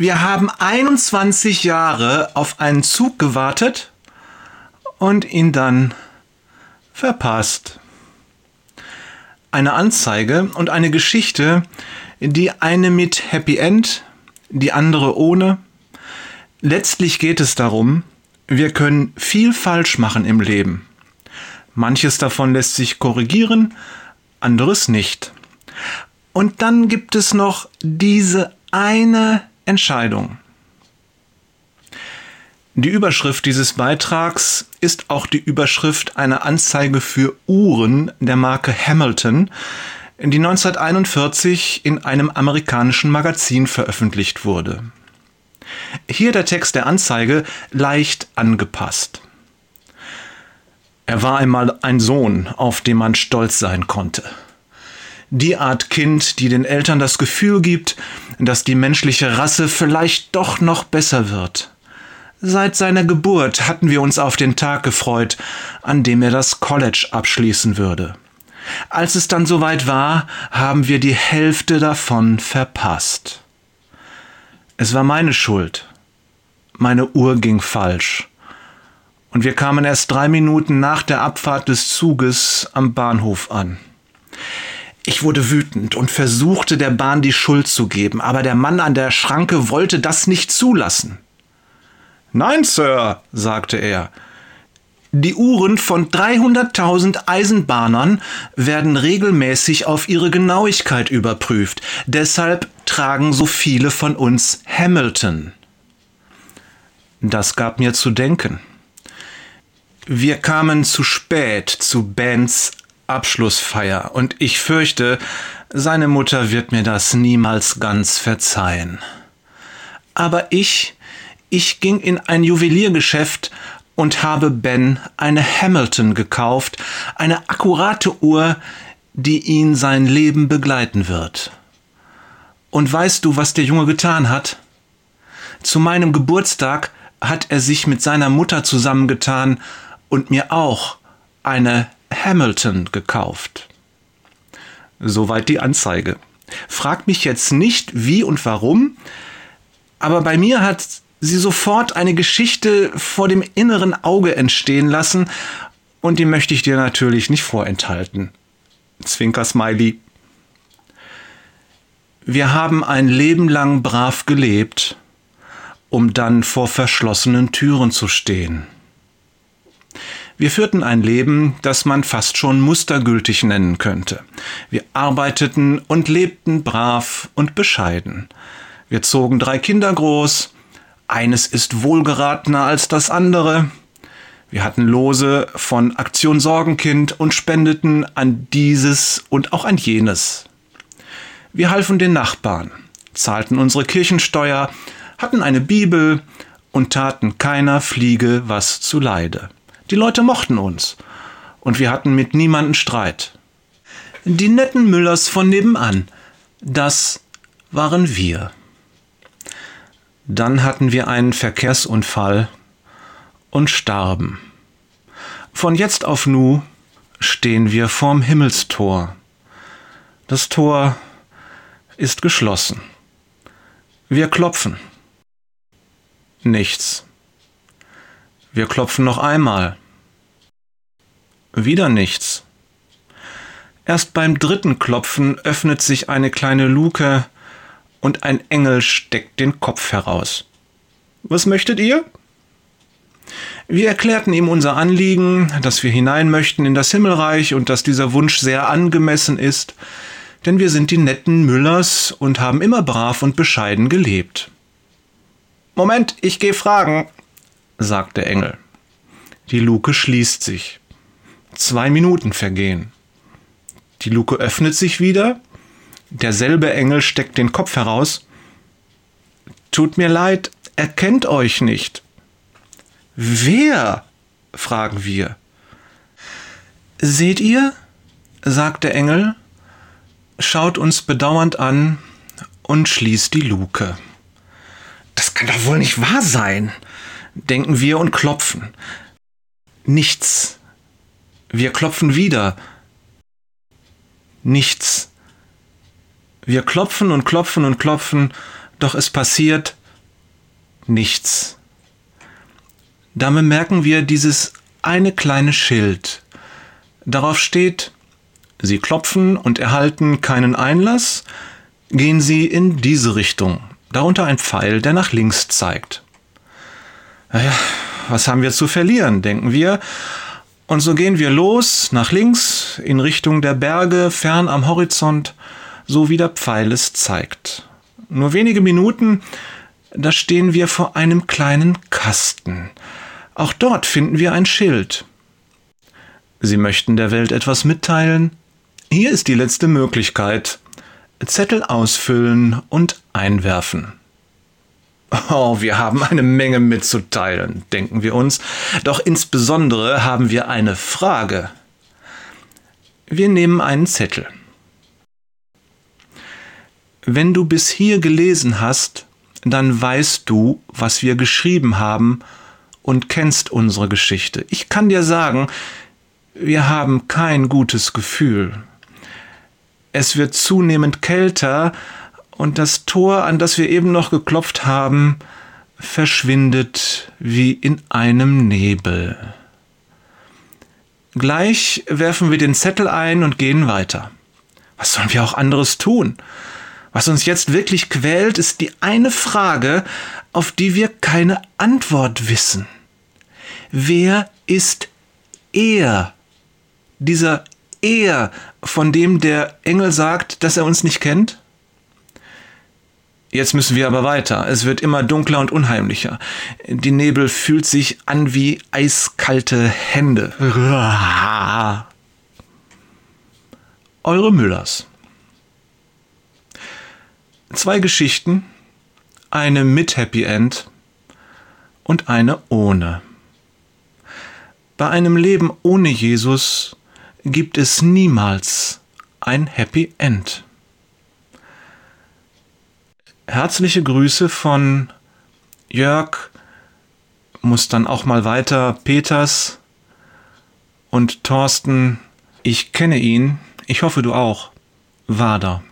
Wir haben 21 Jahre auf einen Zug gewartet und ihn dann verpasst. Eine Anzeige und eine Geschichte, die eine mit Happy End, die andere ohne. Letztlich geht es darum, wir können viel falsch machen im Leben. Manches davon lässt sich korrigieren, anderes nicht. Und dann gibt es noch diese eine Entscheidung. Die Überschrift dieses Beitrags ist auch die Überschrift einer Anzeige für Uhren der Marke Hamilton, die 1941 in einem amerikanischen Magazin veröffentlicht wurde. Hier der Text der Anzeige leicht angepasst. Er war einmal ein Sohn, auf den man stolz sein konnte die Art Kind, die den Eltern das Gefühl gibt, dass die menschliche Rasse vielleicht doch noch besser wird. Seit seiner Geburt hatten wir uns auf den Tag gefreut, an dem er das College abschließen würde. Als es dann soweit war, haben wir die Hälfte davon verpasst. Es war meine Schuld. Meine Uhr ging falsch. Und wir kamen erst drei Minuten nach der Abfahrt des Zuges am Bahnhof an. Ich wurde wütend und versuchte der Bahn die Schuld zu geben, aber der Mann an der Schranke wollte das nicht zulassen. Nein, Sir, sagte er, die Uhren von 300.000 Eisenbahnern werden regelmäßig auf ihre Genauigkeit überprüft. Deshalb tragen so viele von uns Hamilton. Das gab mir zu denken. Wir kamen zu spät zu Bens Abschlussfeier und ich fürchte, seine Mutter wird mir das niemals ganz verzeihen. Aber ich, ich ging in ein Juweliergeschäft und habe Ben eine Hamilton gekauft, eine akkurate Uhr, die ihn sein Leben begleiten wird. Und weißt du, was der Junge getan hat? Zu meinem Geburtstag hat er sich mit seiner Mutter zusammengetan und mir auch eine Hamilton gekauft. Soweit die Anzeige. Frag mich jetzt nicht, wie und warum, aber bei mir hat sie sofort eine Geschichte vor dem inneren Auge entstehen lassen und die möchte ich dir natürlich nicht vorenthalten. Zwinker Smiley. Wir haben ein Leben lang brav gelebt, um dann vor verschlossenen Türen zu stehen. Wir führten ein Leben, das man fast schon mustergültig nennen könnte. Wir arbeiteten und lebten brav und bescheiden. Wir zogen drei Kinder groß, eines ist wohlgeratener als das andere. Wir hatten Lose von Aktion Sorgenkind und spendeten an dieses und auch an jenes. Wir halfen den Nachbarn, zahlten unsere Kirchensteuer, hatten eine Bibel und taten keiner Fliege was zuleide. Die Leute mochten uns. Und wir hatten mit niemanden Streit. Die netten Müllers von nebenan, das waren wir. Dann hatten wir einen Verkehrsunfall und starben. Von jetzt auf nu stehen wir vorm Himmelstor. Das Tor ist geschlossen. Wir klopfen. Nichts. Wir klopfen noch einmal. Wieder nichts. Erst beim dritten Klopfen öffnet sich eine kleine Luke und ein Engel steckt den Kopf heraus. Was möchtet ihr? Wir erklärten ihm unser Anliegen, dass wir hinein möchten in das Himmelreich und dass dieser Wunsch sehr angemessen ist, denn wir sind die netten Müllers und haben immer brav und bescheiden gelebt. Moment, ich gehe fragen, sagt der Engel. Die Luke schließt sich. Zwei Minuten vergehen. Die Luke öffnet sich wieder. Derselbe Engel steckt den Kopf heraus. Tut mir leid, er kennt euch nicht. Wer? fragen wir. Seht ihr? sagt der Engel, schaut uns bedauernd an und schließt die Luke. Das kann doch wohl nicht wahr sein, denken wir und klopfen. Nichts. Wir klopfen wieder. Nichts. Wir klopfen und klopfen und klopfen, doch es passiert nichts. Da bemerken wir dieses eine kleine Schild. Darauf steht, Sie klopfen und erhalten keinen Einlass, gehen Sie in diese Richtung. Darunter ein Pfeil, der nach links zeigt. Naja, was haben wir zu verlieren, denken wir. Und so gehen wir los, nach links, in Richtung der Berge, fern am Horizont, so wie der Pfeil es zeigt. Nur wenige Minuten, da stehen wir vor einem kleinen Kasten. Auch dort finden wir ein Schild. Sie möchten der Welt etwas mitteilen? Hier ist die letzte Möglichkeit. Zettel ausfüllen und einwerfen. Oh, wir haben eine Menge mitzuteilen, denken wir uns, doch insbesondere haben wir eine Frage. Wir nehmen einen Zettel. Wenn du bis hier gelesen hast, dann weißt du, was wir geschrieben haben und kennst unsere Geschichte. Ich kann dir sagen, wir haben kein gutes Gefühl. Es wird zunehmend kälter, und das Tor, an das wir eben noch geklopft haben, verschwindet wie in einem Nebel. Gleich werfen wir den Zettel ein und gehen weiter. Was sollen wir auch anderes tun? Was uns jetzt wirklich quält, ist die eine Frage, auf die wir keine Antwort wissen. Wer ist er? Dieser er, von dem der Engel sagt, dass er uns nicht kennt? Jetzt müssen wir aber weiter. Es wird immer dunkler und unheimlicher. Die Nebel fühlt sich an wie eiskalte Hände. Eure Müllers. Zwei Geschichten, eine mit Happy End und eine ohne. Bei einem Leben ohne Jesus gibt es niemals ein Happy End. Herzliche Grüße von Jörg, muss dann auch mal weiter, Peters und Thorsten. Ich kenne ihn, ich hoffe du auch. Wader.